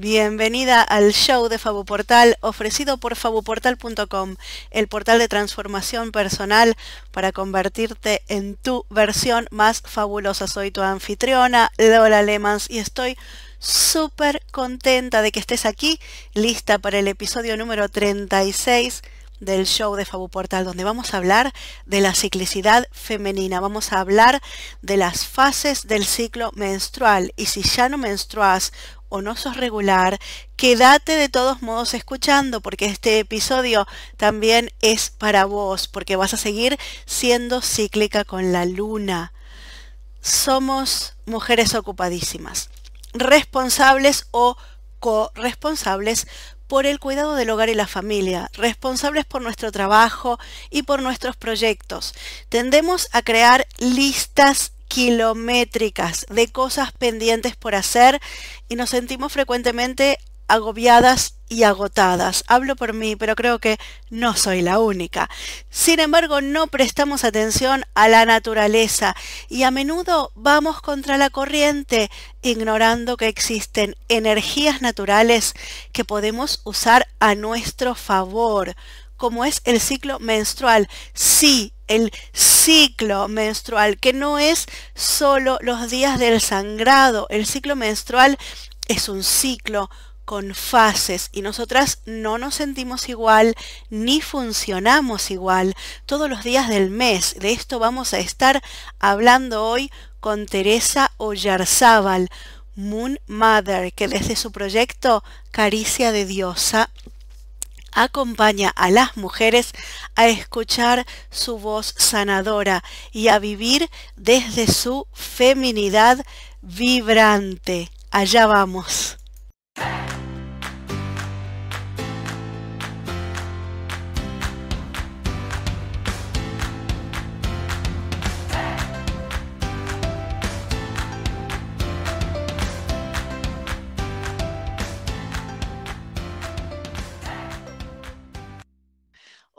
Bienvenida al show de Fabuportal ofrecido por fabuportal.com, el portal de transformación personal para convertirte en tu versión más fabulosa. Soy tu anfitriona, Lola Lemans, y estoy súper contenta de que estés aquí, lista para el episodio número 36 del show de Fabu Portal, donde vamos a hablar de la ciclicidad femenina, vamos a hablar de las fases del ciclo menstrual y si ya no menstruas o no sos regular, quédate de todos modos escuchando porque este episodio también es para vos, porque vas a seguir siendo cíclica con la luna. Somos mujeres ocupadísimas, responsables o corresponsables por el cuidado del hogar y la familia, responsables por nuestro trabajo y por nuestros proyectos. Tendemos a crear listas kilométricas de cosas pendientes por hacer y nos sentimos frecuentemente agobiadas y agotadas. Hablo por mí, pero creo que no soy la única. Sin embargo, no prestamos atención a la naturaleza y a menudo vamos contra la corriente, ignorando que existen energías naturales que podemos usar a nuestro favor, como es el ciclo menstrual. Sí, el ciclo menstrual, que no es solo los días del sangrado. El ciclo menstrual es un ciclo con fases y nosotras no nos sentimos igual ni funcionamos igual todos los días del mes. De esto vamos a estar hablando hoy con Teresa Ollarzábal, Moon Mother, que desde su proyecto Caricia de Diosa acompaña a las mujeres a escuchar su voz sanadora y a vivir desde su feminidad vibrante. Allá vamos.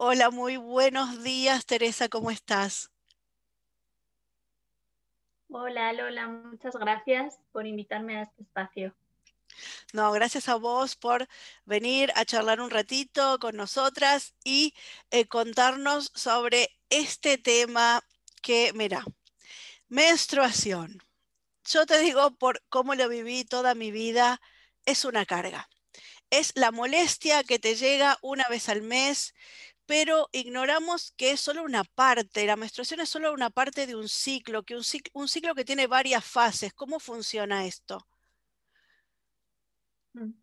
Hola, muy buenos días, Teresa, ¿cómo estás? Hola, Lola, muchas gracias por invitarme a este espacio. No, gracias a vos por venir a charlar un ratito con nosotras y eh, contarnos sobre este tema que, mira, menstruación. Yo te digo por cómo lo viví toda mi vida, es una carga. Es la molestia que te llega una vez al mes pero ignoramos que es solo una parte, la menstruación es solo una parte de un ciclo, que un ciclo, que tiene varias fases. ¿Cómo funciona esto? Mm.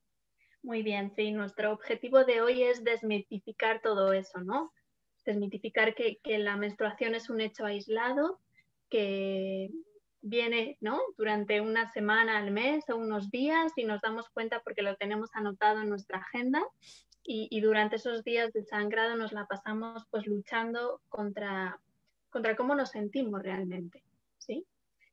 Muy bien, sí, nuestro objetivo de hoy es desmitificar todo eso, ¿no? Desmitificar que, que la menstruación es un hecho aislado, que viene ¿no? durante una semana al mes o unos días y nos damos cuenta porque lo tenemos anotado en nuestra agenda y, durante esos días de sangrado nos la pasamos pues luchando contra, contra cómo nos sentimos realmente. ¿sí?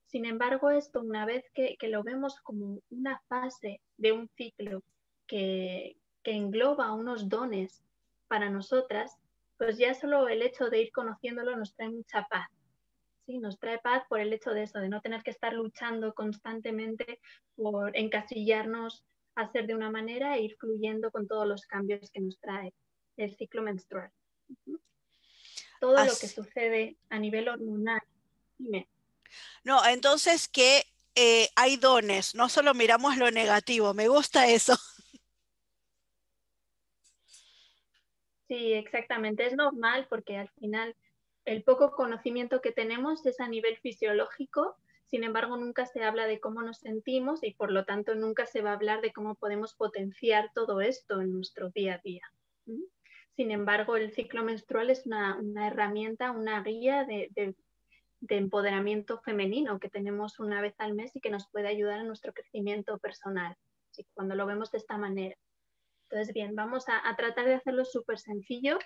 Sin embargo, esto una vez que, lo vemos como una fase de un ciclo que, engloba unos dones para nosotras, pues ya solo el hecho de ir conociéndolo nos trae mucha paz. ¿sí? Nos trae paz por el hecho de eso, de no tener que estar luchando constantemente por encasillarnos hacer de una manera e ir fluyendo con todos los cambios que nos trae el ciclo menstrual. Todo lo que sucede a nivel hormonal. Dime. No, entonces que eh, hay dones, no solo miramos lo negativo, me gusta eso. Sí, exactamente, es normal porque al final el poco conocimiento que tenemos es a nivel fisiológico sin embargo, nunca se habla de cómo nos sentimos y por lo tanto nunca se va a hablar de cómo podemos potenciar todo esto en nuestro día a día. Sin embargo, el ciclo menstrual es una, herramienta, una guía de, empoderamiento femenino que tenemos una vez al mes y que nos puede ayudar en nuestro crecimiento personal, cuando lo vemos de esta manera. Entonces, bien, vamos a, tratar de hacerlo súper sencillo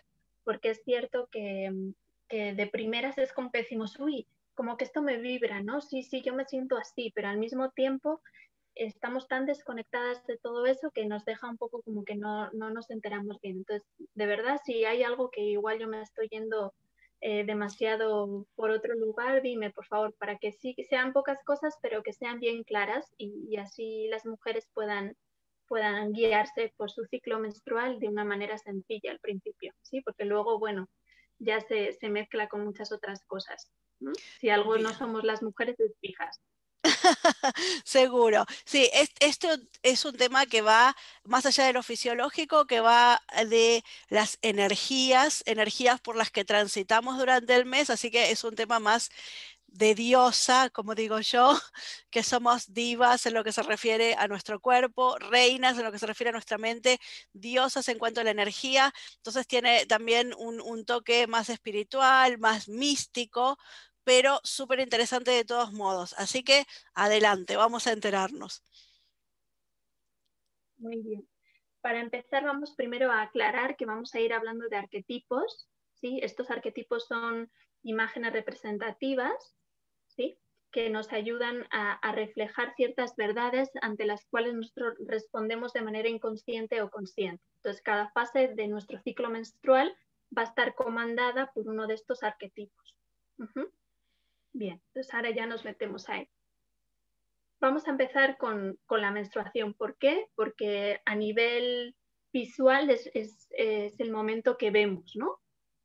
porque es cierto que, que de primeras es como que decimos, uy, como que esto me vibra, ¿no? Sí, sí, yo me siento así, pero al mismo tiempo estamos tan desconectadas de todo eso que nos deja un poco como que no, nos enteramos bien. Entonces, de verdad, si hay algo que igual yo me estoy yendo eh, demasiado por otro lugar, dime, por favor, para que sí sean pocas cosas, pero que sean bien claras y, así las mujeres puedan puedan guiarse por su ciclo menstrual de una manera sencilla al principio, ¿sí? Porque luego, bueno, ya se, mezcla con muchas otras cosas. Si algo no somos las mujeres, es fijas. Seguro. Sí, esto es un tema que va más allá de lo fisiológico, que va de las energías, energías por las que transitamos durante el mes, así que es un tema más de diosa, como digo yo, que somos divas en lo que se refiere a nuestro cuerpo, reinas en lo que se refiere a nuestra mente, diosas en cuanto a la energía. Entonces tiene también un, un toque más espiritual, más místico, pero súper interesante de todos modos. Así que adelante, vamos a enterarnos. Muy bien. Para empezar, vamos primero a aclarar que vamos a ir hablando de arquetipos. ¿sí? Estos arquetipos son imágenes representativas ¿sí? que nos ayudan a, a, reflejar ciertas verdades ante las cuales nosotros respondemos de manera inconsciente o consciente. Entonces, cada fase de nuestro ciclo menstrual va a estar comandada por uno de estos arquetipos. Bien, entonces ahora ya nos metemos ahí. Vamos a empezar con, la menstruación. ¿Por qué? Porque a nivel visual es, el momento que vemos, ¿no?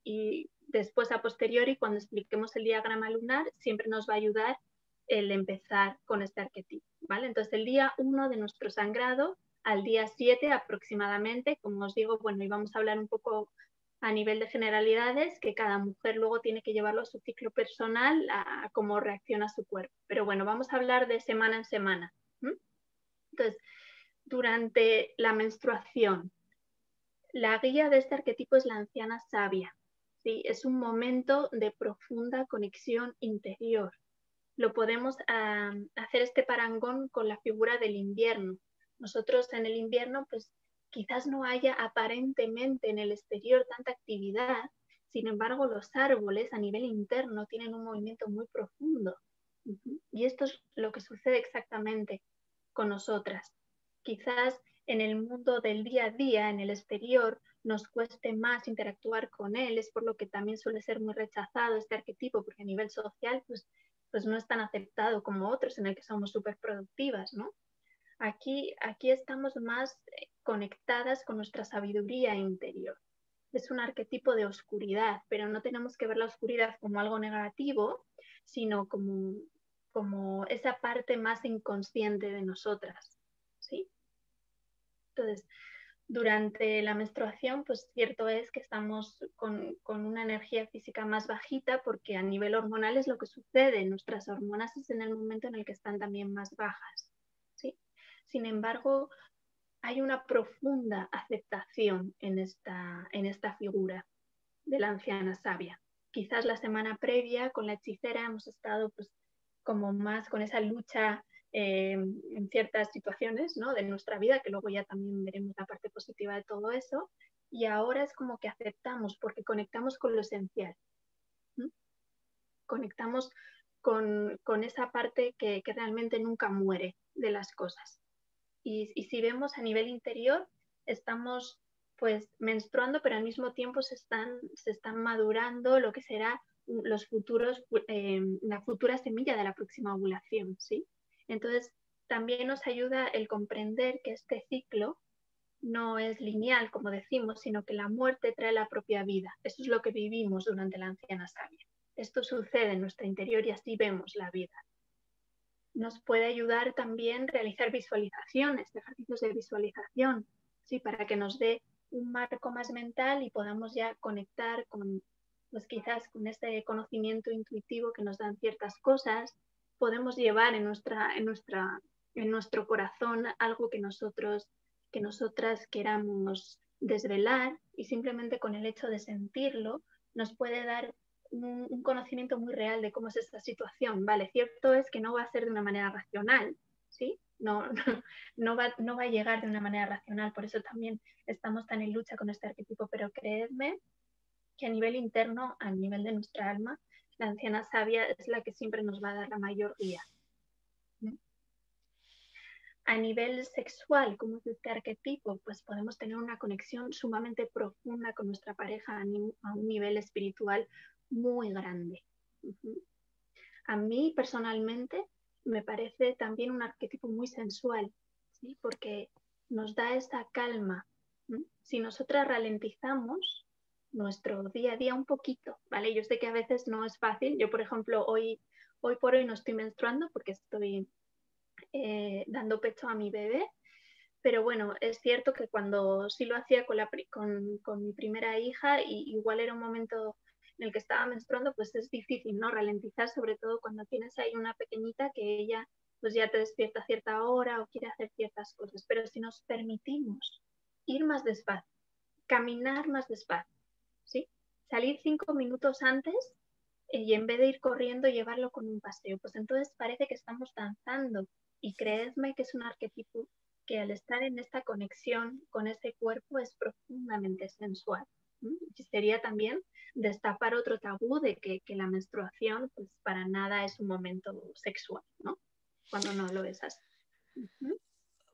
Y después a posteriori, cuando expliquemos el diagrama lunar, siempre nos va a ayudar el empezar con este arquetipo, ¿vale? Entonces el día 1 de nuestro sangrado al día 7 aproximadamente, como os digo, bueno, y vamos a hablar un poco a nivel de generalidades que cada mujer luego tiene que llevarlo a su ciclo personal, a, cómo reacciona su cuerpo. Pero bueno, vamos a hablar de semana en semana. Entonces, durante la menstruación, la guía de este arquetipo es la anciana sabia. ¿sí? Es un momento de profunda conexión interior. Lo podemos hacer este parangón con la figura del invierno. Nosotros en el invierno, pues quizás no haya aparentemente en el exterior tanta actividad, sin embargo los árboles a nivel interno tienen un movimiento muy profundo. Y esto es lo que sucede exactamente con nosotras. Quizás en el mundo del día a día, en el exterior, nos cueste más interactuar con él, es por lo que también suele ser muy rechazado este arquetipo, porque a nivel social pues, pues no es tan aceptado como otros en el que somos súper productivas, ¿no? Aquí, aquí estamos más eh, conectadas con nuestra sabiduría interior. Es un arquetipo de oscuridad, pero no tenemos que ver la oscuridad como algo negativo, sino como, como esa parte más inconsciente de nosotras. ¿sí? Entonces, durante la menstruación, pues cierto es que estamos con, con, una energía física más bajita porque a nivel hormonal es lo que sucede. Nuestras hormonas es en el momento en el que están también más bajas. Sin embargo, hay una profunda aceptación en esta, figura de la anciana sabia. Quizás la semana previa con la hechicera hemos estado pues, como más con esa lucha eh, en ciertas situaciones de nuestra vida, que luego ya también veremos la parte positiva de todo eso, y ahora es como que aceptamos porque conectamos con lo esencial. Conectamos con, esa parte que realmente nunca muere de las cosas. Y, si vemos a nivel interior, estamos pues menstruando, pero al mismo tiempo se están, se están madurando lo que será los futuros, eh, la futura semilla de la próxima ovulación, ¿sí? Entonces, también nos ayuda el comprender que este ciclo no es lineal, como decimos, sino que la muerte trae la propia vida. Eso es lo que vivimos durante la anciana sabia. Esto sucede en nuestro interior y así vemos la vida nos puede ayudar también realizar visualizaciones, ejercicios de visualización, ¿sí? para que nos dé un marco más mental y podamos ya conectar con, pues quizás con este conocimiento intuitivo que nos dan ciertas cosas, podemos llevar en, nuestra, en, nuestra, en nuestro corazón algo que nosotros, que nosotras queramos desvelar y simplemente con el hecho de sentirlo nos puede dar un, conocimiento muy real de cómo es esta situación. Vale, cierto es que no va a ser de una manera racional, ¿sí? No, no, va, no va a llegar de una manera racional, por eso también estamos tan en lucha con este arquetipo, pero creedme que a nivel interno, a nivel de nuestra alma, la anciana sabia es la que siempre nos va a dar la mayor guía. A nivel sexual, como es este arquetipo, pues podemos tener una conexión sumamente profunda con nuestra pareja a, un nivel espiritual muy grande. A mí personalmente me parece también un arquetipo muy sensual, porque nos da esa calma. Si nosotras ralentizamos nuestro día a día un poquito, ¿vale? Yo sé que a veces no es fácil. Yo, por ejemplo, hoy, hoy por hoy no estoy menstruando porque estoy eh, dando pecho a mi bebé, pero bueno, es cierto que cuando sí lo hacía con, la, con, con mi primera hija, y igual era un momento en el que estaba menstruando, pues es difícil, ¿no? Ralentizar, sobre todo cuando tienes ahí una pequeñita que ella pues ya te despierta a cierta hora o quiere hacer ciertas cosas. Pero si nos permitimos ir más despacio, caminar más despacio, ¿sí? Salir cinco minutos antes y en vez de ir corriendo llevarlo con un paseo, pues entonces parece que estamos danzando y creedme que es un arquetipo que al estar en esta conexión con ese cuerpo es profundamente sensual. Sería también destapar otro tabú de que, la menstruación pues para nada es un momento sexual, ¿no? Cuando no lo es así.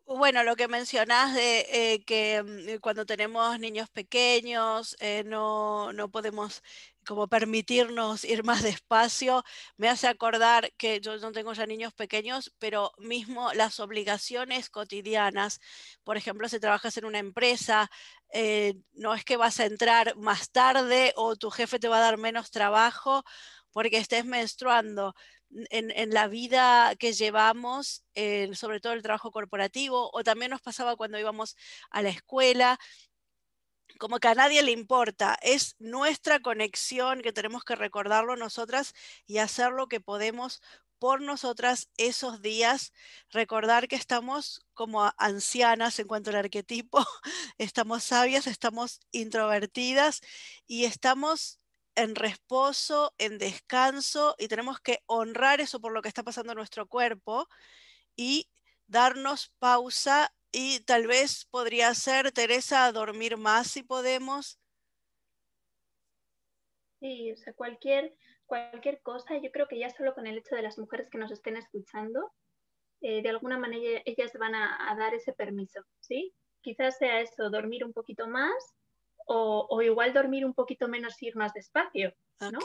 Bueno, lo que mencionás de eh, que mm, cuando tenemos niños pequeños eh, no, no podemos como permitirnos ir más despacio, me hace acordar que yo no tengo ya niños pequeños, pero mismo las obligaciones cotidianas, por ejemplo, si trabajas en una empresa, eh, no es que vas a entrar más tarde o tu jefe te va a dar menos trabajo porque estés menstruando. En, la vida que llevamos, eh, sobre todo el trabajo corporativo, o también nos pasaba cuando íbamos a la escuela, como que a nadie le importa, es nuestra conexión que tenemos que recordarlo nosotras y hacer lo que podemos por nosotras esos días, recordar que estamos como ancianas en cuanto al arquetipo, estamos sabias, estamos introvertidas y estamos en reposo, en descanso y tenemos que honrar eso por lo que está pasando en nuestro cuerpo y darnos pausa y tal vez podría ser, Teresa, dormir más si podemos. Sí, o sea, cualquier, cualquier cosa, yo creo que ya solo con el hecho de las mujeres que nos estén escuchando, eh, de alguna manera ellas van a, dar ese permiso, ¿sí? Quizás sea eso, dormir un poquito más o, o igual dormir un poquito menos y ir más despacio, ¿no?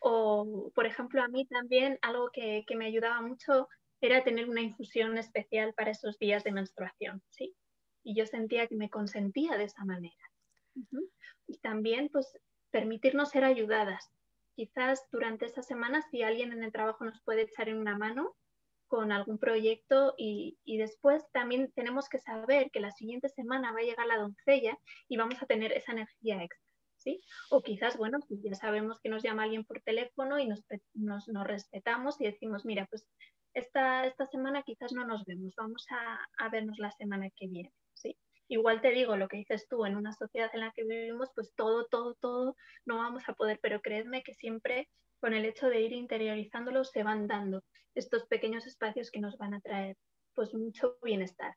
O, por ejemplo, a mí también algo que, que me ayudaba mucho era tener una infusión especial para esos días de menstruación, ¿sí? Y yo sentía que me consentía de esa manera. Y también, pues, permitirnos ser ayudadas. Quizás durante esa semana, si alguien en el trabajo nos puede echar en una mano con algún proyecto y, y, después también tenemos que saber que la siguiente semana va a llegar la doncella y vamos a tener esa energía extra. ¿Sí? O quizás, bueno, pues ya sabemos que nos llama alguien por teléfono y nos, nos, nos, respetamos y decimos, mira, pues esta, esta semana quizás no nos vemos, vamos a, a vernos la semana que viene, ¿sí? Igual te digo lo que dices tú, en una sociedad en la que vivimos, pues todo, todo, todo no vamos a poder, pero créeme que siempre con el hecho de ir interiorizándolo se van dando estos pequeños espacios que nos van a traer pues mucho bienestar.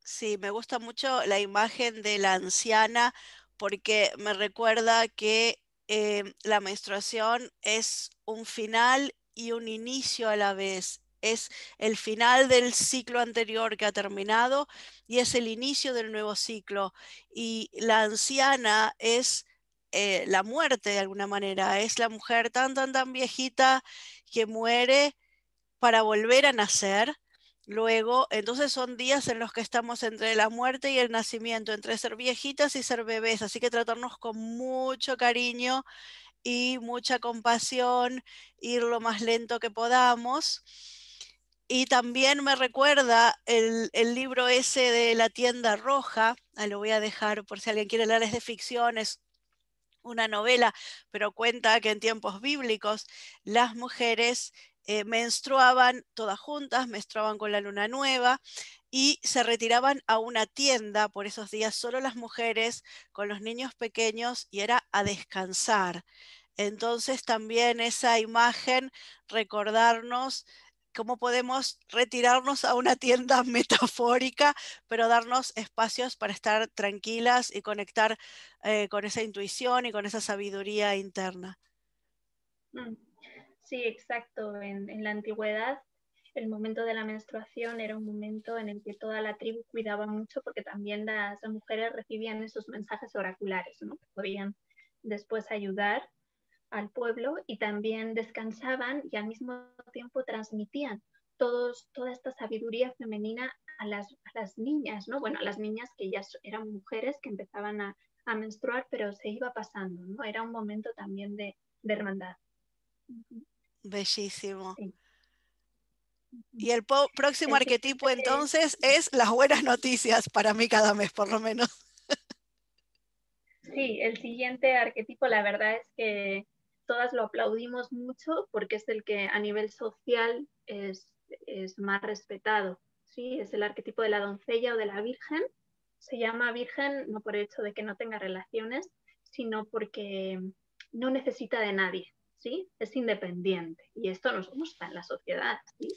Sí, me gusta mucho la imagen de la anciana porque me recuerda que eh, la menstruación es un final y un inicio a la vez. Es el final del ciclo anterior que ha terminado y es el inicio del nuevo ciclo. Y la anciana es eh, la muerte de alguna manera, es la mujer tan, tan, tan viejita que muere para volver a nacer. Luego, entonces son días en los que estamos entre la muerte y el nacimiento, entre ser viejitas y ser bebés, así que tratarnos con mucho cariño y mucha compasión, ir lo más lento que podamos. Y también me recuerda el, el, libro ese de La tienda roja, ahí lo voy a dejar por si alguien quiere leer, es de ficción, es una novela, pero cuenta que en tiempos bíblicos las mujeres eh, menstruaban todas juntas, menstruaban con la luna nueva y se retiraban a una tienda por esos días solo las mujeres con los niños pequeños y era a descansar. Entonces también esa imagen, recordarnos cómo podemos retirarnos a una tienda metafórica, pero darnos espacios para estar tranquilas y conectar eh, con esa intuición y con esa sabiduría interna. Mm. Sí, exacto. En, en, la antigüedad, el momento de la menstruación era un momento en el que toda la tribu cuidaba mucho porque también las, mujeres recibían esos mensajes oraculares, ¿no? Que podían después ayudar al pueblo y también descansaban y al mismo tiempo transmitían todos, toda esta sabiduría femenina a las, las, niñas, ¿no? Bueno, a las niñas que ya eran mujeres que empezaban a, a menstruar, pero se iba pasando, ¿no? Era un momento también de, de hermandad. Bellísimo. Y el próximo arquetipo entonces es las buenas noticias para mí cada mes, por lo menos. Sí, el siguiente arquetipo, la verdad es que todas lo aplaudimos mucho porque es el que a nivel social es, es más respetado. ¿sí? Es el arquetipo de la doncella o de la virgen. Se llama virgen no por el hecho de que no tenga relaciones, sino porque no necesita de nadie. ¿sí? Es independiente y esto nos gusta en la sociedad. ¿sí?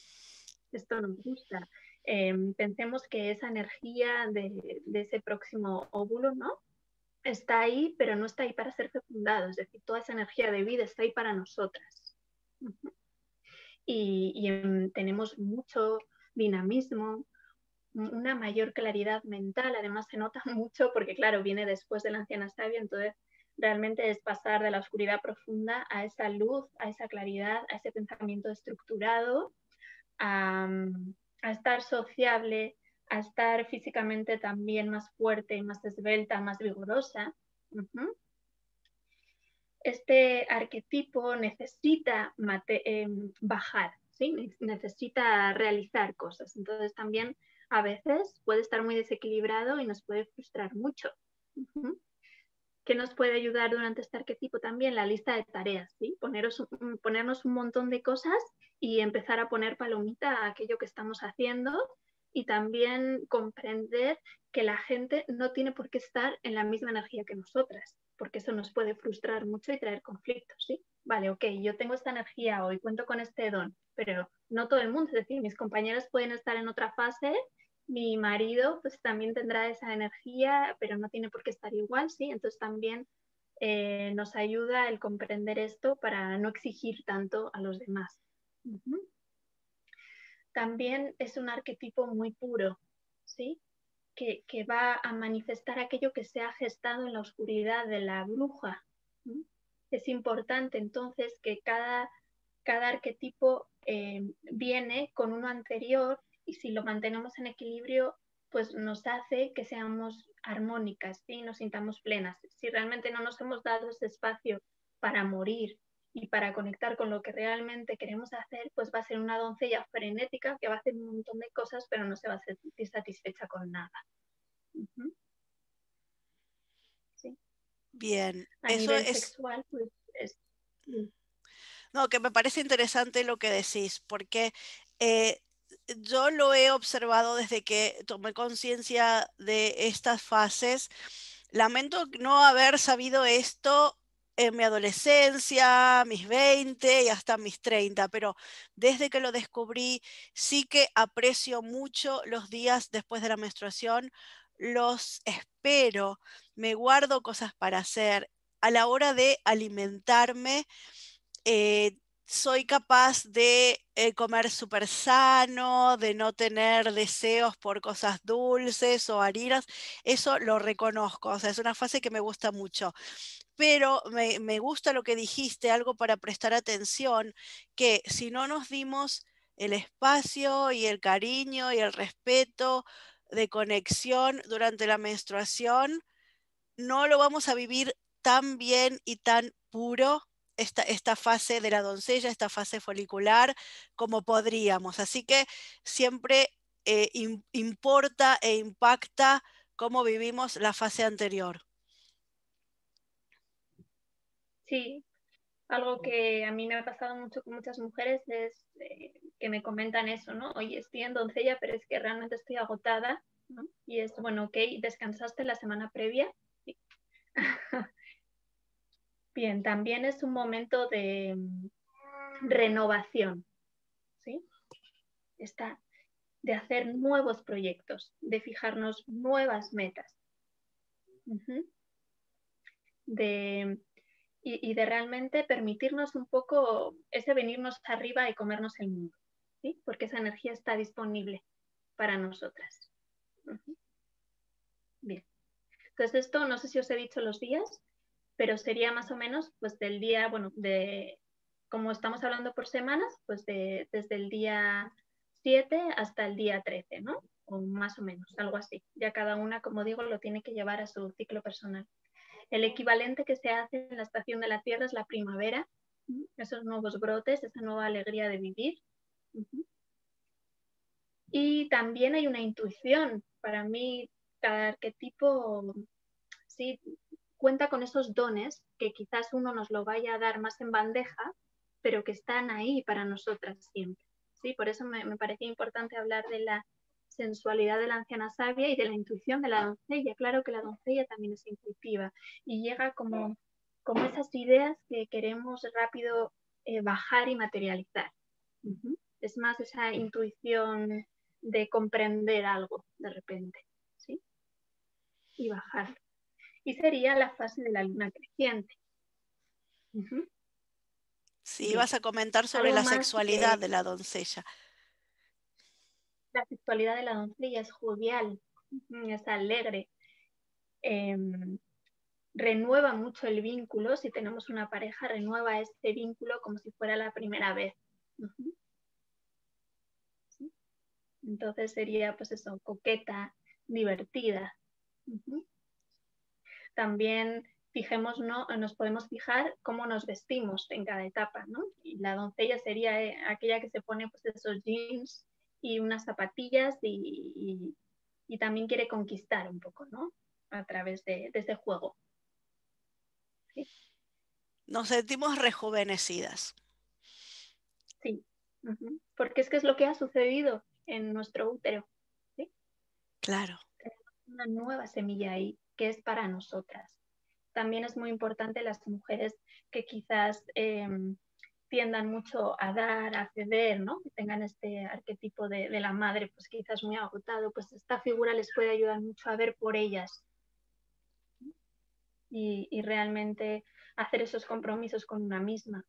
Esto nos gusta. Em, pensemos que esa energía de, ese próximo óvulo, ¿no? está ahí, pero no está ahí para ser fecundado, es decir, toda esa energía de vida está ahí para nosotras. Y, em, tenemos mucho dinamismo, una mayor claridad mental, además se nota mucho porque, claro, viene después de la anciana sabia, entonces realmente es pasar de la oscuridad profunda a esa luz, a esa claridad, a ese pensamiento estructurado, a, a estar sociable, a estar físicamente también más fuerte, más esbelta, más vigorosa. Este arquetipo necesita em, bajar, ¿sí? necesita realizar cosas. Entonces también a veces puede estar muy desequilibrado y nos puede frustrar mucho. ¿Qué nos puede ayudar durante este arquetipo también? La lista de tareas, ¿sí? Poneros, ponernos un montón de cosas y empezar a poner palomita a aquello que estamos haciendo y también comprender que la gente no tiene por qué estar en la misma energía que nosotras, porque eso nos puede frustrar mucho y traer conflictos, ¿sí? Vale, ok, yo tengo esta energía hoy, cuento con este don, pero no todo el mundo, es decir, mis compañeros pueden estar en otra fase, mi marido pues también tendrá esa energía, pero no tiene por qué estar igual, ¿sí? Entonces también eh, nos ayuda el comprender esto para no exigir tanto a los demás también es un arquetipo muy puro, ¿sí? Que, va a manifestar aquello que se ha gestado en la oscuridad de la bruja. Es importante entonces que cada, cada arquetipo eh, viene con uno anterior y si lo mantenemos en equilibrio, pues nos hace que seamos armónicas y nos sintamos plenas. Si realmente no nos hemos dado ese espacio para morir, y para conectar con lo que realmente queremos hacer, pues va a ser una doncella frenética que va a hacer un montón de cosas, pero no se va a sentir satisfecha con nada. Bien, eso es... Sexual, pues, es... No, que me parece interesante lo que decís, porque eh, yo lo he observado desde que tomé conciencia de estas fases. Lamento no haber sabido esto en mi adolescencia, mis 20 y hasta mis 30, pero desde que lo descubrí sí que aprecio mucho los días después de la menstruación, los espero, me guardo cosas para hacer. A la hora de alimentarme, eh, soy capaz de eh, comer súper sano, de no tener deseos por cosas dulces o harinas, eso lo reconozco, o sea, es una fase que me gusta mucho. Pero me, gusta lo que dijiste, algo para prestar atención, que si no nos dimos el espacio y el cariño y el respeto de conexión durante la menstruación, no lo vamos a vivir tan bien y tan puro esta, esta, fase de la doncella, esta fase folicular, como podríamos. Así que siempre eh, importa e impacta cómo vivimos la fase anterior. Sí, algo que a mí me ha pasado mucho con muchas mujeres es eh, que me comentan eso, ¿no? Oye, estoy en doncella, pero es que realmente estoy agotada, ¿no? Y es, bueno, ok, ¿descansaste la semana previa? Bien, también es un momento de mm, renovación, ¿sí? Está de hacer nuevos proyectos, de fijarnos nuevas metas, de y, de realmente permitirnos un poco ese venirnos arriba y comernos el mundo, ¿sí? porque esa energía está disponible para nosotras. Bien. Entonces esto no sé si os he dicho los días, pero sería más o menos pues del día, bueno, de como estamos hablando por semanas, pues de, desde el día 7 hasta el día 13, ¿no? O más o menos, algo así. Ya cada una, como digo, lo tiene que llevar a su ciclo personal. El equivalente que se hace en la estación de la Tierra es la primavera, esos nuevos brotes, esa nueva alegría de vivir. Y también hay una intuición. Para mí, cada arquetipo sí cuenta con esos dones que quizás uno nos lo vaya a dar más en bandeja, pero que están ahí para nosotras siempre. ¿sí? Por eso me, me parecía importante hablar de la sensualidad de la anciana sabia y de la intuición de la doncella. Claro que la doncella también es intuitiva y llega como, como esas ideas que queremos rápido eh, bajar y materializar. Es más esa intuición de comprender algo de repente, ¿sí? Y bajarlo. Y sería la fase de la luna creciente. Sí, vas a comentar sobre la sexualidad de la doncella. La sexualidad de la doncella es jovial, es alegre, em, renueva mucho el vínculo. Si tenemos una pareja, renueva este vínculo como si fuera la primera vez. Entonces sería, pues eso, coqueta, divertida. También fijemos, ¿no? nos podemos fijar cómo nos vestimos en cada etapa, ¿no? Y la doncella sería eh, aquella que se pone pues esos jeans y unas zapatillas y, también quiere conquistar un poco, ¿no? A través de, ese juego. Nos sentimos rejuvenecidas. Sí, porque es que es lo que ha sucedido en nuestro útero. Claro. Tenemos una nueva semilla ahí que es para nosotras. También es muy importante las mujeres que quizás em, tiendan mucho a dar, a ceder, ¿no? tengan este arquetipo de, la madre, pues quizás muy agotado, pues esta figura les puede ayudar mucho a ver por ellas y, y realmente hacer esos compromisos con una misma.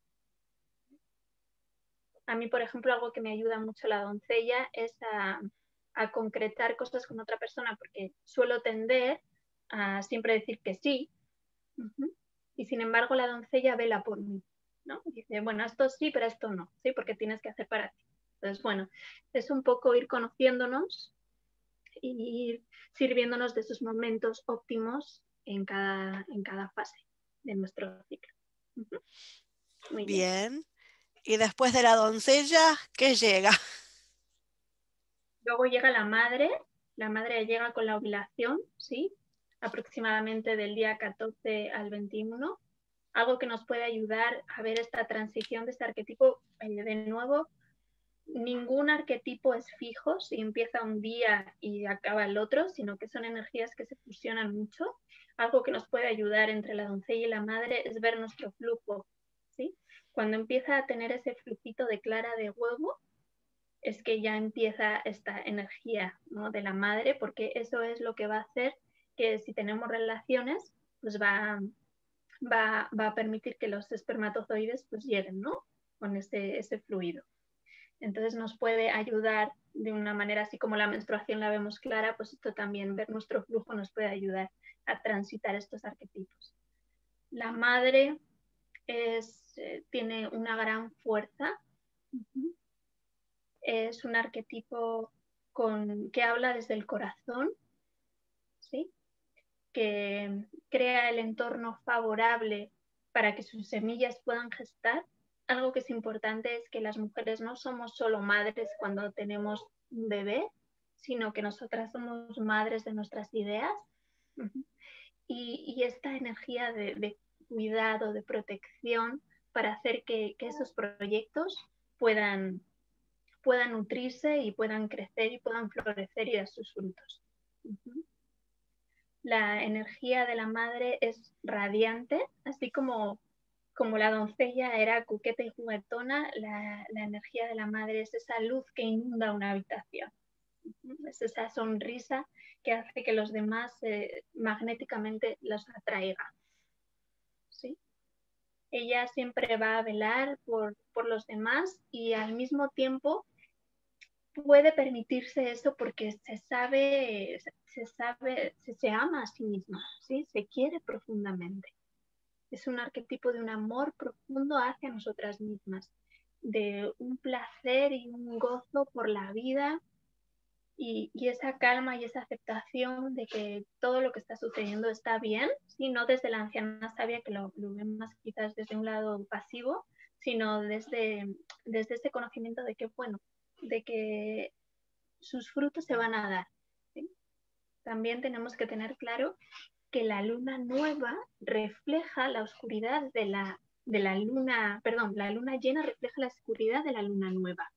A mí, por ejemplo, algo que me ayuda mucho la doncella es a, concretar cosas con otra persona, porque suelo tender a siempre decir que sí, y sin embargo la doncella vela por mí, ¿no? Dice, bueno, esto sí, pero esto no, ¿sí? Porque tienes que hacer para ti. Entonces, bueno, es un poco ir conociéndonos y ir sirviéndonos de esos momentos óptimos en cada, en cada fase de nuestro ciclo. Muy bien. Y después de la doncella, ¿qué llega? Luego llega la madre, la madre llega con la ovulación, ¿sí? Aproximadamente del día 14 al 21. Algo que nos puede ayudar a ver esta transición de este arquetipo. Eh, de nuevo, ningún arquetipo es fijo, si empieza un día y acaba el otro, sino que son energías que se fusionan mucho. Algo que nos puede ayudar entre la doncella y la madre es ver nuestro flujo, ¿sí? Cuando empieza a tener ese flujito de clara de huevo, es que ya empieza esta energía de la madre, porque eso es lo que va a hacer que si tenemos relaciones, pues va, va, a permitir que los espermatozoides pues lleguen, ¿no? Con ese, ese fluido. Entonces nos puede ayudar de una manera así como la menstruación la vemos clara, pues esto también, ver nuestro flujo nos puede ayudar a transitar estos arquetipos. La madre es, eh, tiene una gran fuerza. Es un arquetipo con, que habla desde el corazón. Que crea el entorno favorable para que sus semillas puedan gestar. Algo que es importante es que las mujeres no somos solo madres cuando tenemos un bebé, sino que nosotras somos madres de nuestras ideas. y, esta energía de, de, cuidado, de protección para hacer que, esos proyectos puedan, puedan nutrirse y puedan crecer y puedan florecer y dar sus frutos. La energía de la madre es radiante, así como, como la doncella era coqueta y juguetona, la, energía de la madre es esa luz que inunda una habitación. Es esa sonrisa que hace que los demás eh, magnéticamente los atraigan. Ella siempre va a velar por, los demás y al mismo tiempo puede permitirse eso porque se sabe, se sabe, se, se ama a sí misma, ¿sí? se quiere profundamente. Es un arquetipo de un amor profundo hacia nosotras mismas. de un placer y un gozo por la vida y, esa calma y esa aceptación de que todo lo que está sucediendo está bien, y no desde la anciana sabia que lo, lo más quizás desde un lado pasivo, sino desde, desde ese conocimiento de que, bueno, de que sus frutos se van a dar. También tenemos que tener claro que la luna nueva refleja la oscuridad de la, de la luna, perdón, la luna llena refleja la oscuridad de la luna nueva.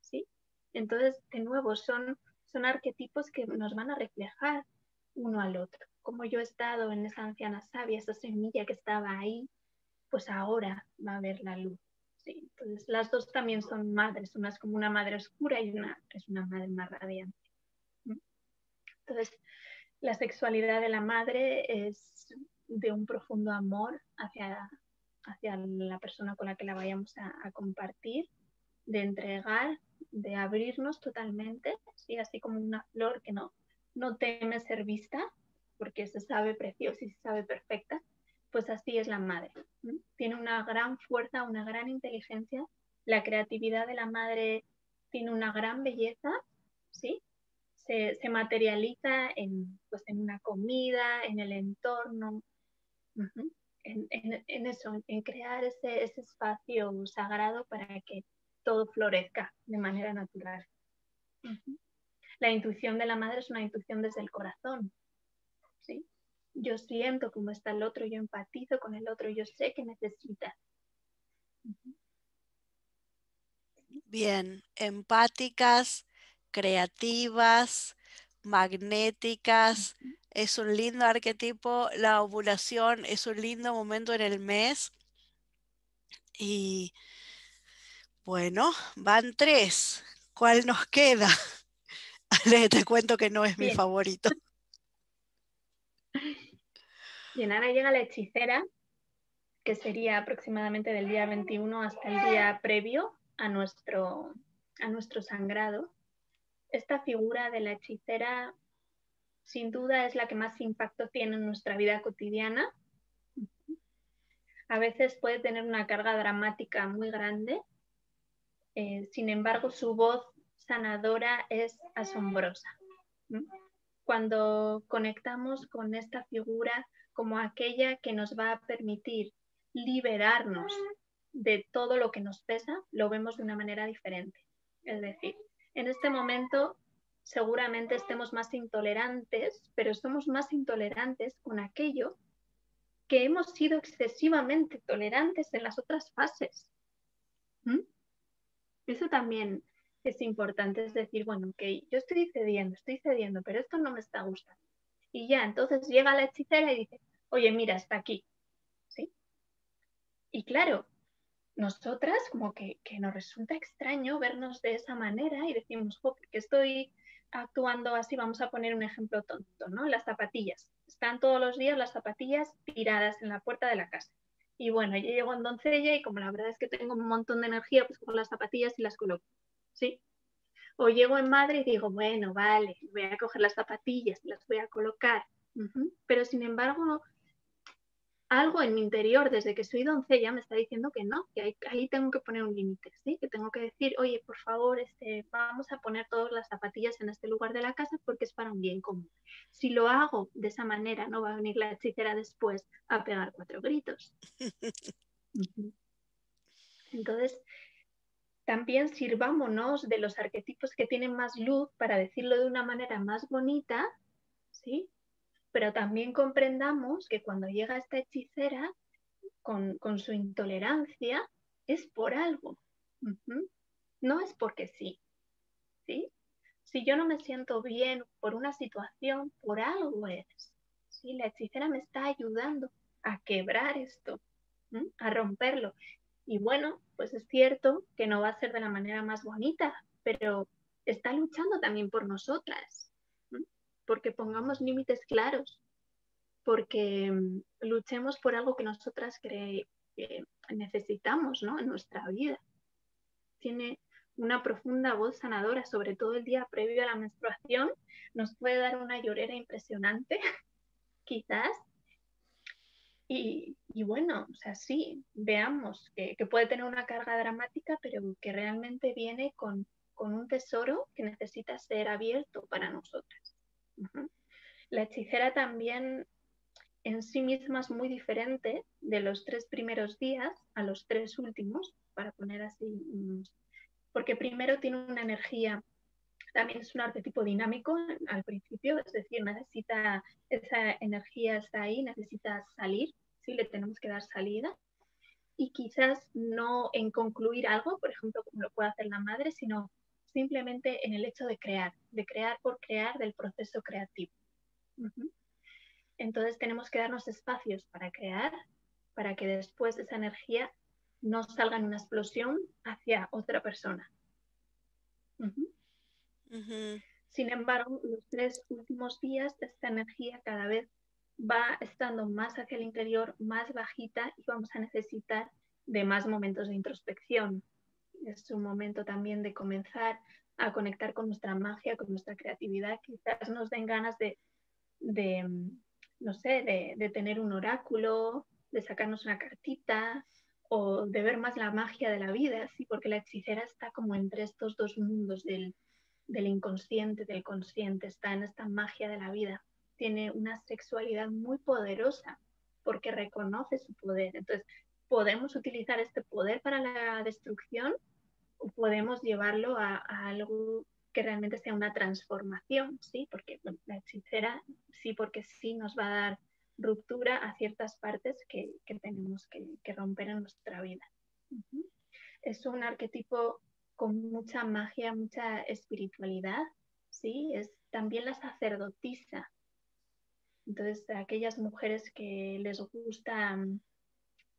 ¿sí? Entonces, de nuevo, son son arquetipos que nos van a reflejar uno al otro. Como yo he estado en esa anciana sabia, esa semilla que estaba ahí, pues ahora va a ver la luz. Entonces, las dos también son madres, una es como una madre oscura y una es una madre más radiante. Entonces, la sexualidad de la madre es de un profundo amor hacia, hacia la persona con la que la vayamos a compartir, de entregar de abrirnos totalmente, ¿sí? así como una flor que no, no teme ser vista, porque se sabe preciosa y se sabe perfecta, pues así es la madre. Tiene una gran fuerza, una gran inteligencia, la creatividad de la madre tiene una gran belleza, ¿sí? Se, materializa en, pues, en una comida, en el entorno, en, eso, en crear ese, ese espacio sagrado para que todo florezca de manera natural. La intuición de la madre es una intuición desde el corazón. ¿sí? Yo siento cómo está el otro, yo empatizo con el otro, yo sé que necesita. Bien, empáticas, creativas, magnéticas. Es un lindo arquetipo. La ovulación es un lindo momento en el mes. Y bueno, van tres. ¿Cuál nos queda? te cuento que no es mi favorito. Bien, ahora llega la hechicera, que sería aproximadamente del día 21 hasta el día previo a nuestro, a nuestro sangrado. Esta figura de la hechicera sin duda es la que más impacto tiene en nuestra vida cotidiana. A veces puede tener una carga dramática muy grande, eh, sin embargo, su voz sanadora es asombrosa. Cuando conectamos con esta figura como aquella que nos va a permitir liberarnos de todo lo que nos pesa, lo vemos de una manera diferente. Es decir, en este momento seguramente estemos más intolerantes, pero somos más intolerantes con aquello que hemos sido excesivamente tolerantes en las otras fases. Eso también es importante, es decir, bueno, que yo estoy cediendo, estoy cediendo, pero esto no me está gustando. Y ya, entonces llega la hechicera y dice, oye, mira, está aquí. ¿Sí? Y claro, nosotras como que, nos resulta extraño vernos de esa manera y decimos, oh, que estoy actuando así, vamos a poner un ejemplo tonto, ¿no? Las zapatillas. Están todos los días las zapatillas tiradas en la puerta de la casa. Y bueno, yo llego en doncella y como la verdad es que tengo un montón de energía, pues cojo las zapatillas y las coloco, ¿sí? O llego en madre y digo, bueno, vale, voy a coger las zapatillas, las voy a colocar. Pero sin embargo, algo en mi interior, desde que soy doncella, me está diciendo que no, que ahí, tengo que poner un límite, ¿sí? Que tengo que decir, oye, por favor, este, vamos a poner todas las zapatillas en este lugar de la casa porque es para un bien común. Si lo hago de esa manera, no va a venir la hechicera después a pegar cuatro gritos. Entonces, también sirvámonos de los arquetipos que tienen más luz para decirlo de una manera más bonita, ¿sí? Pero también comprendamos que cuando llega esta hechicera con, su intolerancia es por algo, no es porque sí. ¿sí? Si yo no me siento bien por una situación, por algo es. ¿sí? La hechicera me está ayudando a quebrar esto, a romperlo. Y bueno, pues es cierto que no va a ser de la manera más bonita, pero está luchando también por nosotras porque pongamos límites claros, porque mm, luchemos por algo que nosotras necesitamos ¿no? en nuestra vida. Tiene una profunda voz sanadora, sobre todo el día previo a la menstruación, nos puede dar una llorera impresionante, quizás. Y, bueno, o sea, sí, veamos que, puede tener una carga dramática, pero que realmente viene con, un tesoro que necesita ser abierto para nosotras. La hechicera también en sí misma es muy diferente de los tres primeros días a los tres últimos, para poner así, porque primero tiene una energía también es un arquetipo dinámico al principio, es decir, necesita, esa energía está ahí, necesita salir, sí, le tenemos que dar salida. Y quizás no en concluir algo, por ejemplo, como lo puede hacer la madre, sino simplemente en el hecho de crear, de crear por crear del proceso creativo. Entonces tenemos que darnos espacios para crear, para que después esa energía no salga en una explosión hacia otra persona. Sin embargo, los tres últimos días esta energía cada vez va estando más hacia el interior, más bajita y vamos a necesitar de más momentos de introspección. Es un momento también de comenzar a conectar con nuestra magia, con nuestra creatividad. Quizás nos den ganas de, no sé, de, tener un oráculo, de sacarnos una cartita o de ver más la magia de la vida, ¿sí? porque la hechicera está como entre estos dos mundos del, del inconsciente, del consciente, está en esta magia de la vida. Tiene una sexualidad muy poderosa porque reconoce su poder. Entonces, podemos utilizar este poder para la destrucción podemos llevarlo a, algo que realmente sea una transformación, ¿sí? Porque la hechicera, sí, porque sí nos va a dar ruptura a ciertas partes que, tenemos que, romper en nuestra vida. Es un arquetipo con mucha magia, mucha espiritualidad, ¿sí? Es también la sacerdotisa. Entonces, aquellas mujeres que les gusta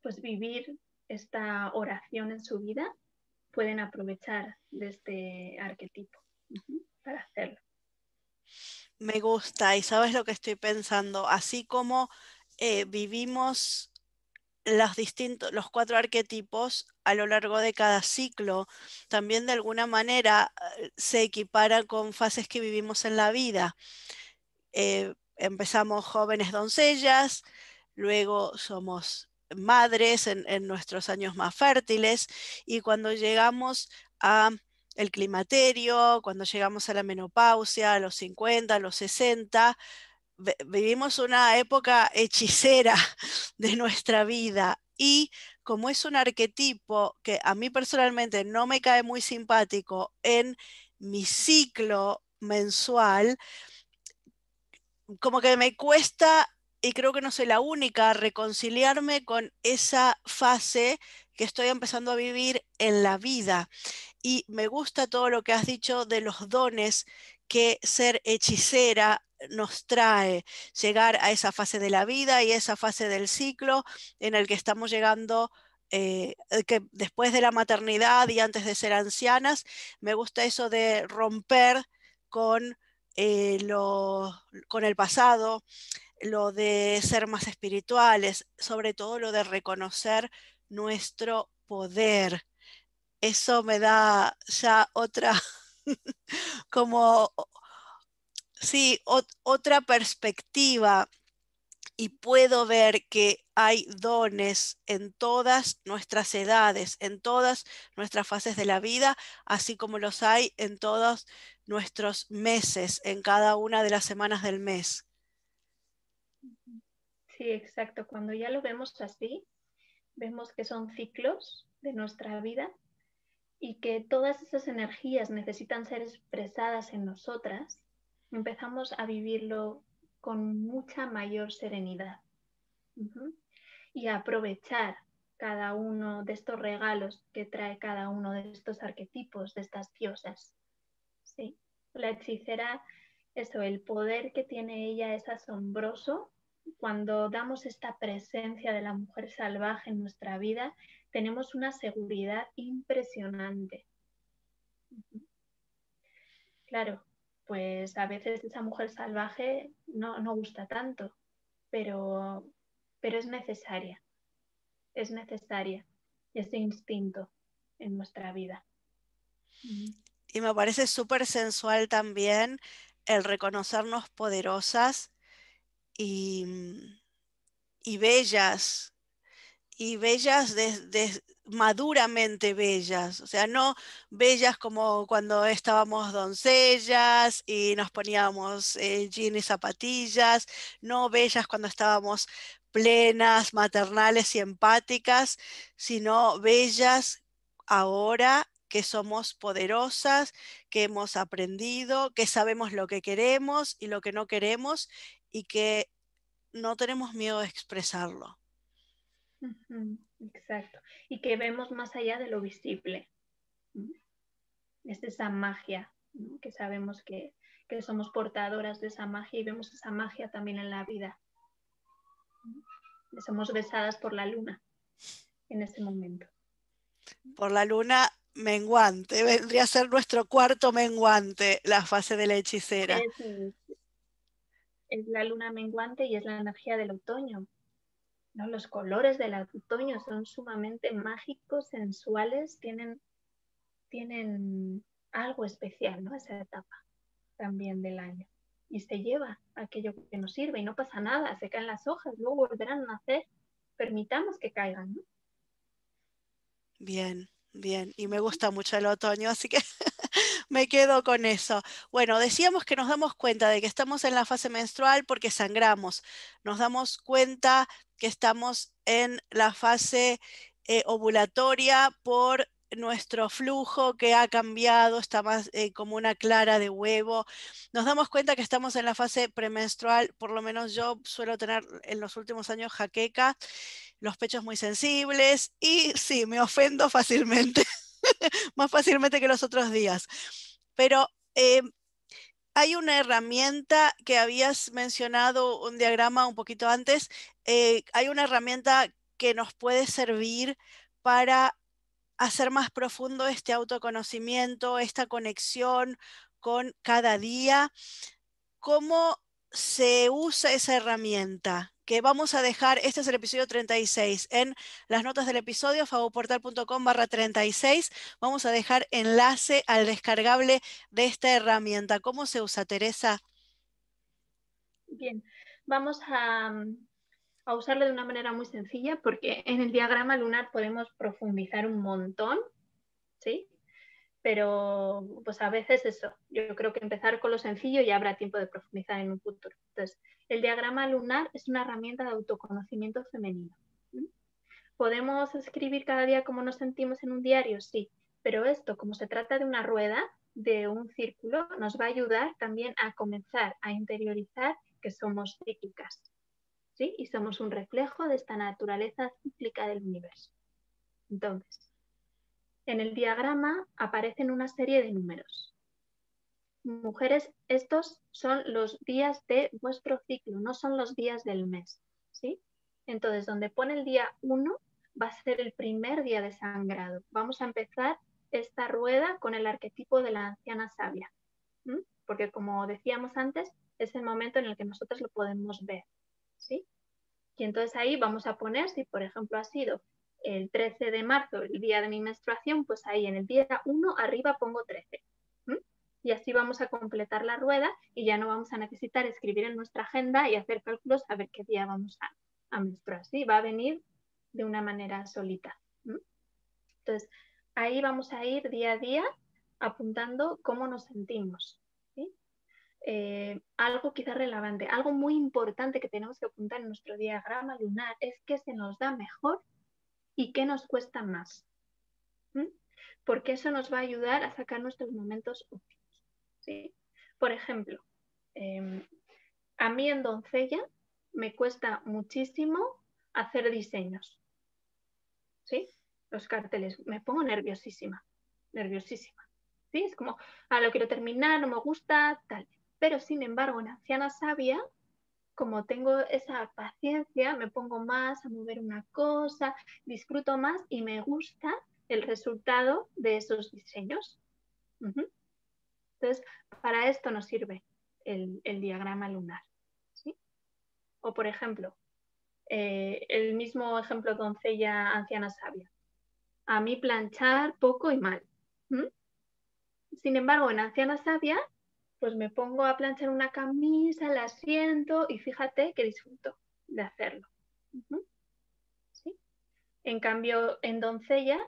pues vivir esta oración en su vida, pueden aprovechar de este arquetipo para hacerlo. Me gusta y sabes lo que estoy pensando, así como eh, vivimos los distintos, los cuatro arquetipos a lo largo de cada ciclo también de alguna manera eh, se equiparan con fases que vivimos en la vida. Eh, empezamos jóvenes doncellas, luego somos madres en, nuestros años más fértiles y cuando llegamos a el climaterio, cuando llegamos a la menopausia, a los 50, a los 60, vivimos una época hechicera de nuestra vida. Y como es un arquetipo que a mí personalmente no me cae muy simpático en mi ciclo mensual, como que me cuesta, y creo que no soy la única, reconciliarme con esa fase que estoy empezando a vivir en la vida. Y me gusta todo lo que has dicho de los dones que ser hechicera nos trae llegar a esa fase de la vida y esa fase del ciclo en el que estamos llegando eh, que después de la maternidad y antes de ser ancianas, me gusta eso de romper con, eh, lo, con el pasado, lo de ser más espirituales, sobre todo lo de reconocer nuestro poder. Eso me da ya otra, como sí, otra perspectiva y puedo ver que hay dones en todas nuestras edades, en todas nuestras fases de la vida, así como los hay en todos nuestros meses, en cada una de las semanas del mes. Sí, exacto. Cuando ya lo vemos así, vemos que son ciclos de nuestra vida y que todas esas energías necesitan ser expresadas en nosotras empezamos a vivirlo con mucha mayor serenidad y a aprovechar cada uno de estos regalos que trae cada uno de estos arquetipos, de estas diosas. Sí, la hechicera, eso, el poder que tiene ella es asombroso. Cuando damos esta presencia de la mujer salvaje en nuestra vida, tenemos una seguridad impresionante. Claro, pues a veces esa mujer salvaje no, gusta tanto, pero, pero es necesaria, es necesaria ese instinto en nuestra vida. Y me parece súper sensual también el reconocernos poderosas y, y bellas, y bellas desde maduramente bellas, o sea, no bellas como cuando estábamos doncellas y nos poníamos eh, jeans y zapatillas, no bellas cuando estábamos plenas, maternales y empáticas, sino bellas ahora que somos poderosas, que hemos aprendido, que sabemos lo que queremos y lo que no queremos y que no tenemos miedo de expresarlo. Exacto. Y que vemos más allá de lo visible. Es esa magia, que sabemos que, somos portadoras de esa magia y vemos esa magia también en la vida. Somos besadas por la luna en ese momento. Por la luna menguante, vendría a ser nuestro cuarto menguante, la fase de la hechicera. Es la luna menguante y es la energía del otoño, los colores del otoño son sumamente mágicos, sensuales, tienen, tienen algo especial, ¿no? Esa etapa también del año. Y se lleva aquello que nos sirve y no pasa nada, se caen las hojas, luego volverán a nacer. Permitamos que caigan, ¿no? Bien, bien. Y me gusta mucho el otoño, así que me quedo con eso. Bueno, decíamos que nos damos cuenta de que estamos en la fase menstrual porque sangramos. Nos damos cuenta que estamos en la fase eh, ovulatoria por nuestro flujo que ha cambiado, está más eh, como una clara de huevo. Nos damos cuenta que estamos en la fase premenstrual, por lo menos yo suelo tener en los últimos años jaqueca, los pechos muy sensibles y sí, me ofendo fácilmente. más fácilmente que los otros días. Pero eh, hay una herramienta que habías mencionado, un diagrama un poquito antes, eh, hay una herramienta que nos puede servir para hacer más profundo este autoconocimiento, esta conexión con cada día. ¿Cómo se usa esa herramienta? Que vamos a dejar, este es el episodio 36, en las notas del episodio, favoportal.com barra 36, vamos a dejar enlace al descargable de esta herramienta. ¿Cómo se usa, Teresa? Bien, vamos a, a usarlo de una manera muy sencilla porque en el diagrama lunar podemos profundizar un montón, ¿sí? pero pues a veces eso, yo creo que empezar con lo sencillo y habrá tiempo de profundizar en un futuro. Entonces, el diagrama lunar es una herramienta de autoconocimiento femenino. ¿Podemos escribir cada día cómo nos sentimos en un diario? Sí, pero esto, como se trata de una rueda, de un círculo, nos va a ayudar también a comenzar a interiorizar que somos cíclicas, ¿sí? Y somos un reflejo de esta naturaleza cíclica del universo. Entonces, en el diagrama aparecen una serie de números. Mujeres, estos son los días de vuestro ciclo, no son los días del mes. ¿sí? Entonces, donde pone el día 1 va a ser el primer día de sangrado. Vamos a empezar esta rueda con el arquetipo de la anciana sabia, porque como decíamos antes, es el momento en el que nosotros lo podemos ver. ¿sí? Y entonces ahí vamos a poner, si por ejemplo ha sido el 13 de marzo, el día de mi menstruación, pues ahí en el día 1 arriba pongo 13. Y así vamos a completar la rueda y ya no vamos a necesitar escribir en nuestra agenda y hacer cálculos a ver qué día vamos a, menstruar. Sí, va a venir de una manera solita. Entonces, ahí vamos a ir día a día apuntando cómo nos sentimos. Eh, algo quizás relevante, algo muy importante que tenemos que apuntar en nuestro diagrama lunar es que se nos da mejor y qué nos cuesta más. Porque eso nos va a ayudar a sacar nuestros momentos útiles. ¿Sí? Por ejemplo, em, a mí en doncella me cuesta muchísimo hacer diseños. ¿Sí? Los carteles. Me pongo nerviosísima. Nerviosísima. ¿Sí? Es como, ah, lo quiero terminar, no me gusta, tal. Pero sin embargo, en Anciana Sabia como tengo esa paciencia, me pongo más a mover una cosa, disfruto más y me gusta el resultado de esos diseños. Entonces, para esto nos sirve el, diagrama lunar. O, por ejemplo, eh, el mismo ejemplo doncella anciana sabia. A mí planchar poco y mal. Sin embargo, en anciana sabia pues me pongo a planchar una camisa, la siento y fíjate que disfruto de hacerlo. ¿Sí? En cambio, en doncella,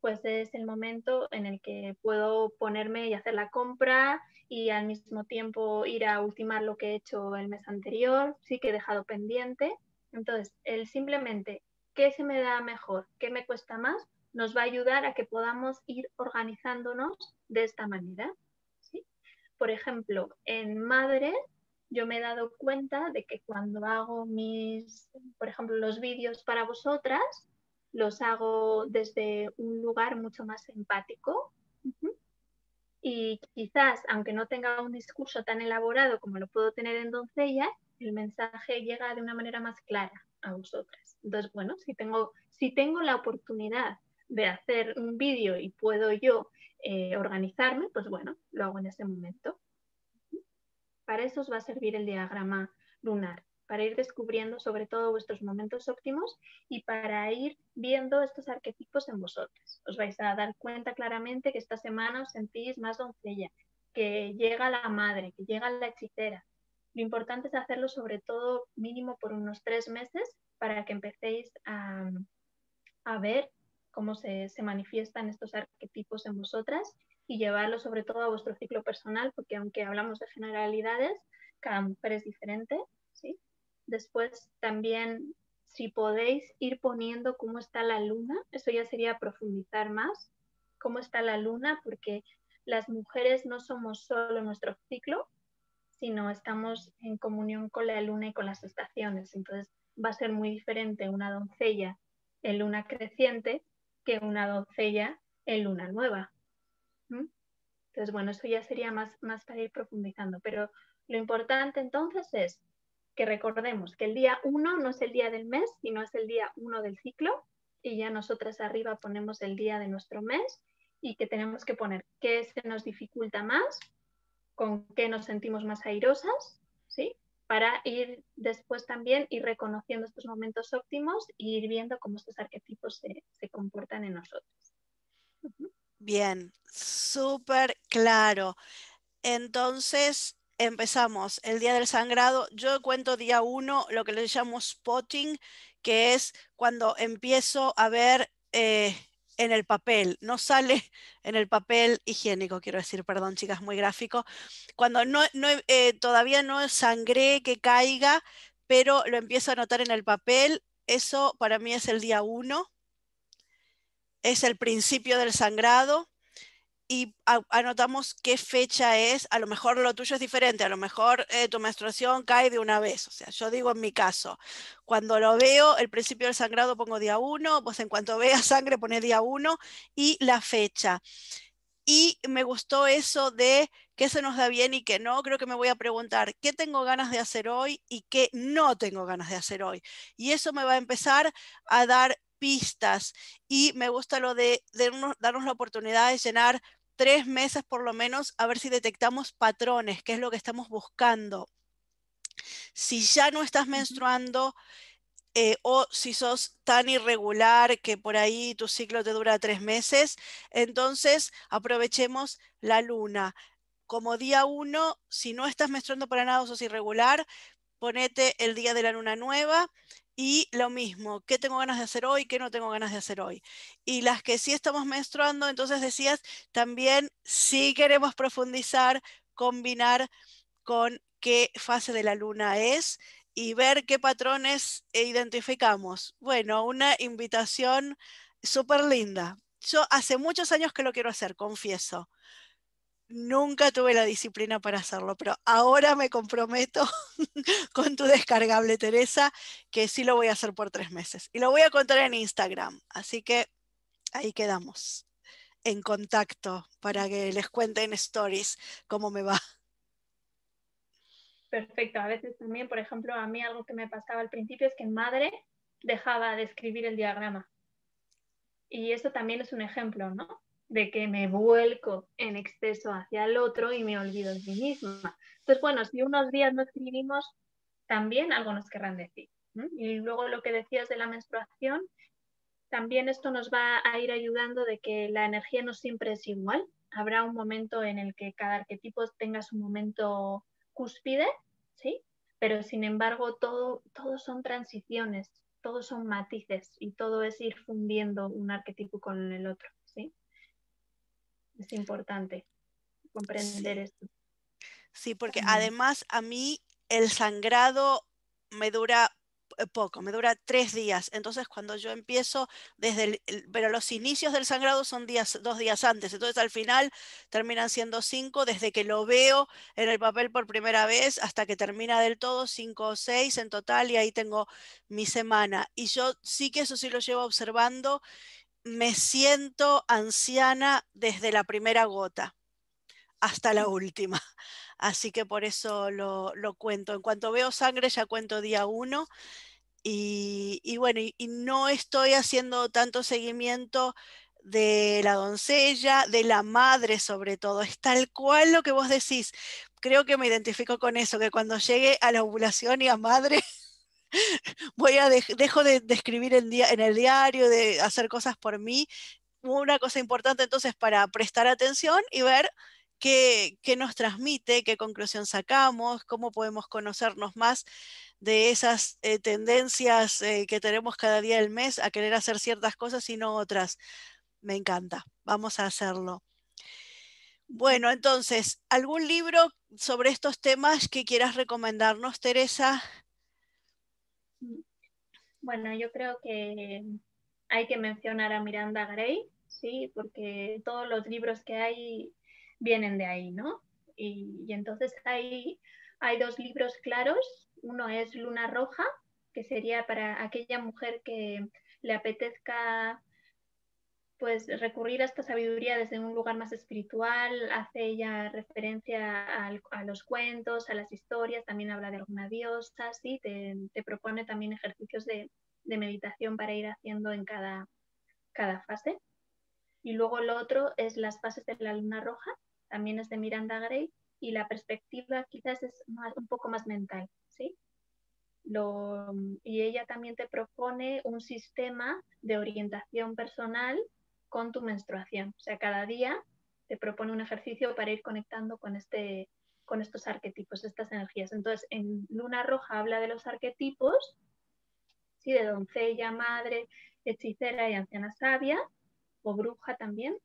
pues es el momento en el que puedo ponerme y hacer la compra y al mismo tiempo ir a ultimar lo que he hecho el mes anterior, sí que he dejado pendiente. Entonces, el simplemente qué se me da mejor, qué me cuesta más, nos va a ayudar a que podamos ir organizándonos de esta manera. Por ejemplo, en madre yo me he dado cuenta de que cuando hago mis, por ejemplo, los vídeos para vosotras, los hago desde un lugar mucho más empático. Y quizás, aunque no tenga un discurso tan elaborado como lo puedo tener en doncella, el mensaje llega de una manera más clara a vosotras. Entonces, bueno, si tengo, si tengo la oportunidad de hacer un vídeo y puedo yo eh, organizarme, pues bueno, lo hago en ese momento. Para eso os va a servir el diagrama lunar, para ir descubriendo sobre todo vuestros momentos óptimos y para ir viendo estos arquetipos en vosotros. Os vais a dar cuenta claramente que esta semana os sentís más doncella, que llega la madre, que llega la hechicera. Lo importante es hacerlo sobre todo mínimo por unos tres meses para que empecéis a, a ver cómo se, manifiestan estos arquetipos en vosotras y llevarlo sobre todo a vuestro ciclo personal, porque aunque hablamos de generalidades, cada mujer es diferente. Después también, si podéis ir poniendo cómo está la luna, eso ya sería profundizar más, cómo está la luna, porque las mujeres no somos solo nuestro ciclo, sino estamos en comunión con la luna y con las estaciones. Entonces va a ser muy diferente una doncella en luna creciente que una doncella en luna nueva. Entonces, bueno, eso ya sería más, más para ir profundizando. Pero lo importante entonces es que recordemos que el día 1 no es el día del mes, sino es el día 1 del ciclo. Y ya nosotras arriba ponemos el día de nuestro mes y que tenemos que poner qué se nos dificulta más, con qué nos sentimos más airosas, ¿sí? para ir después también ir reconociendo estos momentos óptimos y ir viendo cómo estos arquetipos se, comportan en nosotros. Bien, súper claro. Entonces, empezamos el día del sangrado. Yo cuento día uno, lo que le llamo spotting, que es cuando empiezo a ver eh, en el papel, no sale en el papel higiénico, quiero decir, perdón chicas, muy gráfico, cuando no, eh, todavía no sangré que caiga, pero lo empiezo a notar en el papel, eso para mí es el día uno, es el principio del sangrado y anotamos qué fecha es, a lo mejor lo tuyo es diferente, a lo mejor eh, tu menstruación cae de una vez, o sea, yo digo en mi caso, cuando lo veo, el principio del sangrado pongo día 1, pues en cuanto vea sangre pone día 1 y la fecha. Y me gustó eso de qué se nos da bien y qué no. Creo que me voy a preguntar qué tengo ganas de hacer hoy y qué no tengo ganas de hacer hoy. Y eso me va a empezar a dar pistas y me gusta lo de, darnos la oportunidad de llenar tres meses por lo menos a ver si detectamos patrones, qué es lo que estamos buscando. Si ya no estás menstruando eh, o si sos tan irregular que por ahí tu ciclo te dura tres meses, entonces aprovechemos la luna. Como día uno, si no estás menstruando para nada o sos irregular, ponete el día de la luna nueva y lo mismo, ¿qué tengo ganas de hacer hoy? ¿Qué no tengo ganas de hacer hoy? Y las que sí estamos menstruando, entonces decías, también si queremos profundizar, combinar con qué fase de la luna es y ver qué patrones identificamos. Bueno, una invitación súper linda. Yo hace muchos años que lo quiero hacer, confieso. Nunca tuve la disciplina para hacerlo, pero ahora me comprometo con tu descargable, Teresa, que sí lo voy a hacer por tres meses. Y lo voy a contar en Instagram. Así que ahí quedamos, en contacto, para que les cuente en stories cómo me va. Perfecto. A veces también, por ejemplo, a mí algo que me pasaba al principio es que madre dejaba de escribir el diagrama. Y eso también es un ejemplo, ¿no? De que me vuelco en exceso hacia el otro y me olvido de mí misma. Entonces, bueno, si unos días no escribimos, también algo nos querrán decir. Y luego lo que decías de la menstruación, también esto nos va a ir ayudando de que la energía no siempre es igual. Habrá un momento en el que cada arquetipo tenga su momento cúspide, ¿sí? Pero sin embargo, todo, todo son transiciones todos son matices y todo es ir fundiendo un arquetipo con el otro. Es importante comprender esto. Sí, porque además a mí el sangrado me dura eh, poco, me dura tres días. Entonces, cuando yo empiezo desde el, pero los inicios del sangrado son días, dos días antes. Entonces, al final terminan siendo cinco desde que lo veo en el papel por primera vez hasta que termina del todo, cinco o seis en total, y ahí tengo mi semana. Y yo sí que eso sí lo llevo observando. Me siento anciana desde la primera gota hasta la última. Así que por eso lo, cuento. En cuanto veo sangre ya cuento día uno. Y, bueno, y, no estoy haciendo tanto seguimiento de la doncella, de la madre sobre todo. Es tal cual lo que vos decís. Creo que me identifico con eso, que cuando llegue a la ovulación y a madre, voy a dejo de, escribir en, el diario, de hacer cosas por mí. Una cosa importante entonces para prestar atención y ver qué, nos transmite, qué conclusión sacamos, cómo podemos conocernos más de esas eh, tendencias eh, que tenemos cada día del mes a querer hacer ciertas cosas y no otras. Me encanta, vamos a hacerlo. Bueno, entonces, ¿algún libro sobre estos temas que quieras recomendarnos, Teresa? Bueno, yo creo que hay que mencionar a Miranda Gray, sí, porque todos los libros que hay vienen de ahí, ¿no? Y, entonces hay, hay dos libros claros. Uno es Luna Roja, que sería para aquella mujer que le apetezca pues recurrir a esta sabiduría desde un lugar más espiritual, hace ella referencia a, los cuentos, a las historias, también habla de alguna diosa, ¿sí? te, propone también ejercicios de, meditación para ir haciendo en cada, cada fase. Y luego lo otro es las fases de la luna roja, también es de Miranda Gray, y la perspectiva quizás es un poco más mental, ¿sí? y ella también te propone un sistema de orientación personal con tu menstruación. O sea, cada día te propone un ejercicio para ir conectando con, este, con estos arquetipos, estas energías. Entonces, en Luna Roja habla de los arquetipos, ¿sí? de doncella, madre, hechicera y anciana sabia, o bruja también.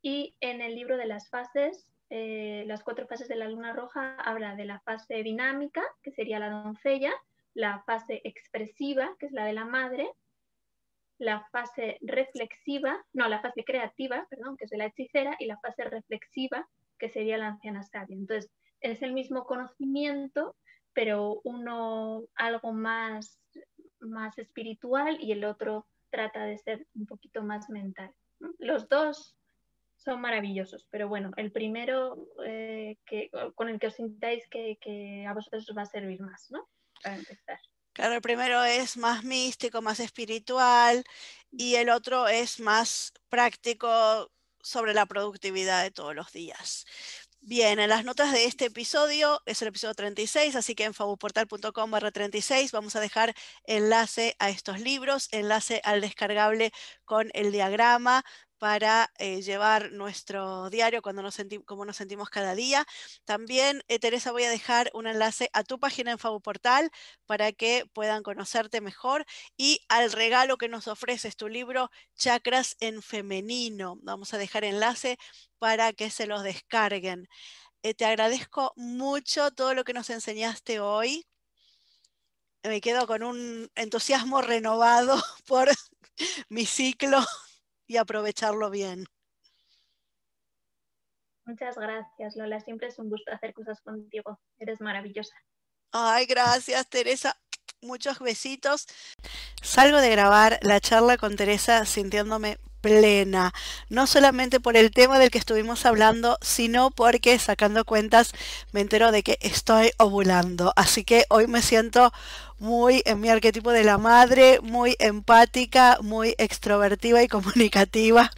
Y en el libro de las fases, eh, las cuatro fases de la luna roja, habla de la fase dinámica, que sería la doncella, la fase expresiva, que es la de la madre, la fase reflexiva, no, la fase creativa, perdón, que es la hechicera, y la fase reflexiva, que sería la anciana sabia. Entonces, es el mismo conocimiento, pero uno algo más, más espiritual y el otro trata de ser un poquito más mental. Los dos son maravillosos. Pero bueno, el primero eh, que, con el que os sintáis que, a vosotros os va a servir más, ¿no? Para empezar. Claro, el primero es más místico, más espiritual y el otro es más práctico sobre la productividad de todos los días. Bien, en las notas de este episodio, es el episodio 36, así que en fabuportal.com barra 36 vamos a dejar enlace a estos libros, enlace al descargable con el diagrama, para eh, llevar nuestro diario cuando nos como nos sentimos cada día. También, eh, Teresa, voy a dejar un enlace a tu página en Portal para que puedan conocerte mejor y al regalo que nos ofreces tu libro Chakras en Femenino. Vamos a dejar enlace para que se los descarguen. Eh, te agradezco mucho todo lo que nos enseñaste hoy. Me quedo con un entusiasmo renovado por mi ciclo y aprovecharlo bien. Muchas gracias, Lola. Siempre es un gusto hacer cosas contigo. Eres maravillosa. Ay, gracias, Teresa. Muchos besitos. Salgo de grabar la charla con Teresa sintiéndome plena, no solamente por el tema del que estuvimos hablando, sino porque sacando cuentas me entero de que estoy ovulando. Así que hoy me siento muy en mi arquetipo de la madre, muy empática, muy extrovertiva y comunicativa.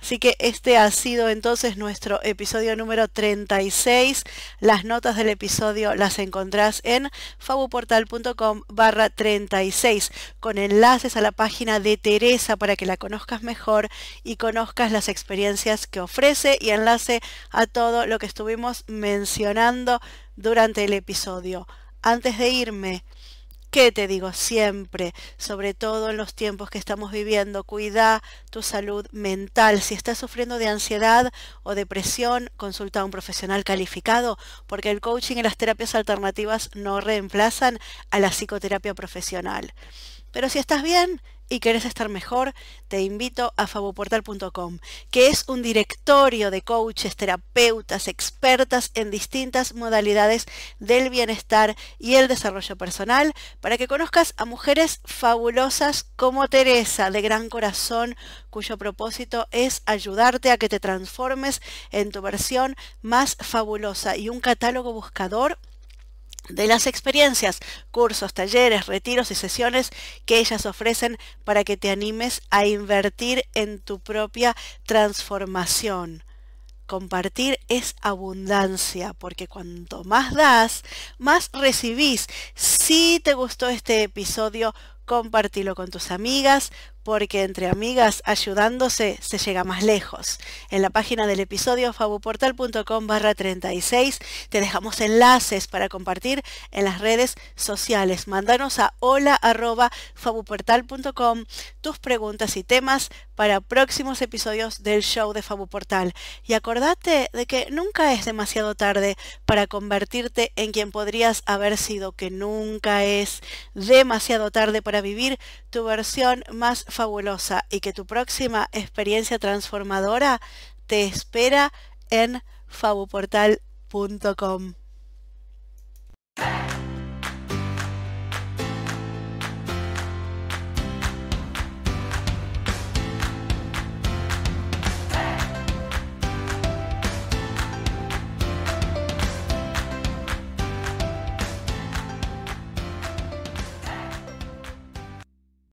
Así que este ha sido entonces nuestro episodio número 36. Las notas del episodio las encontrás en fabuportal.com barra 36 con enlaces a la página de Teresa para que la conozcas mejor y conozcas las experiencias que ofrece y enlace a todo lo que estuvimos mencionando durante el episodio. Antes de irme, ¿Qué te digo siempre? Sobre todo en los tiempos que estamos viviendo, cuida tu salud mental. Si estás sufriendo de ansiedad o depresión, consulta a un profesional calificado, porque el coaching y las terapias alternativas no reemplazan a la psicoterapia profesional. Pero si estás bien y querés estar mejor, te invito a fabuportal.com, que es un directorio de coaches, terapeutas, expertas en distintas modalidades del bienestar y el desarrollo personal, para que conozcas a mujeres fabulosas como Teresa, de gran corazón, cuyo propósito es ayudarte a que te transformes en tu versión más fabulosa y un catálogo buscador de las experiencias, cursos, talleres, retiros y sesiones que ellas ofrecen para que te animes a invertir en tu propia transformación. Compartir es abundancia, porque cuanto más das, más recibís. Si te gustó este episodio, compartilo con tus amigas, porque entre amigas ayudándose se llega más lejos. En la página del episodio fabuportal.com barra 36 te dejamos enlaces para compartir en las redes sociales. Mándanos a hola arroba tus preguntas y temas para próximos episodios del show de Fabuportal. Y acordate de que nunca es demasiado tarde para convertirte en quien podrías haber sido, que nunca es demasiado tarde para vivir tu versión más fabulosa y que tu próxima experiencia transformadora te espera en fabuportal.com.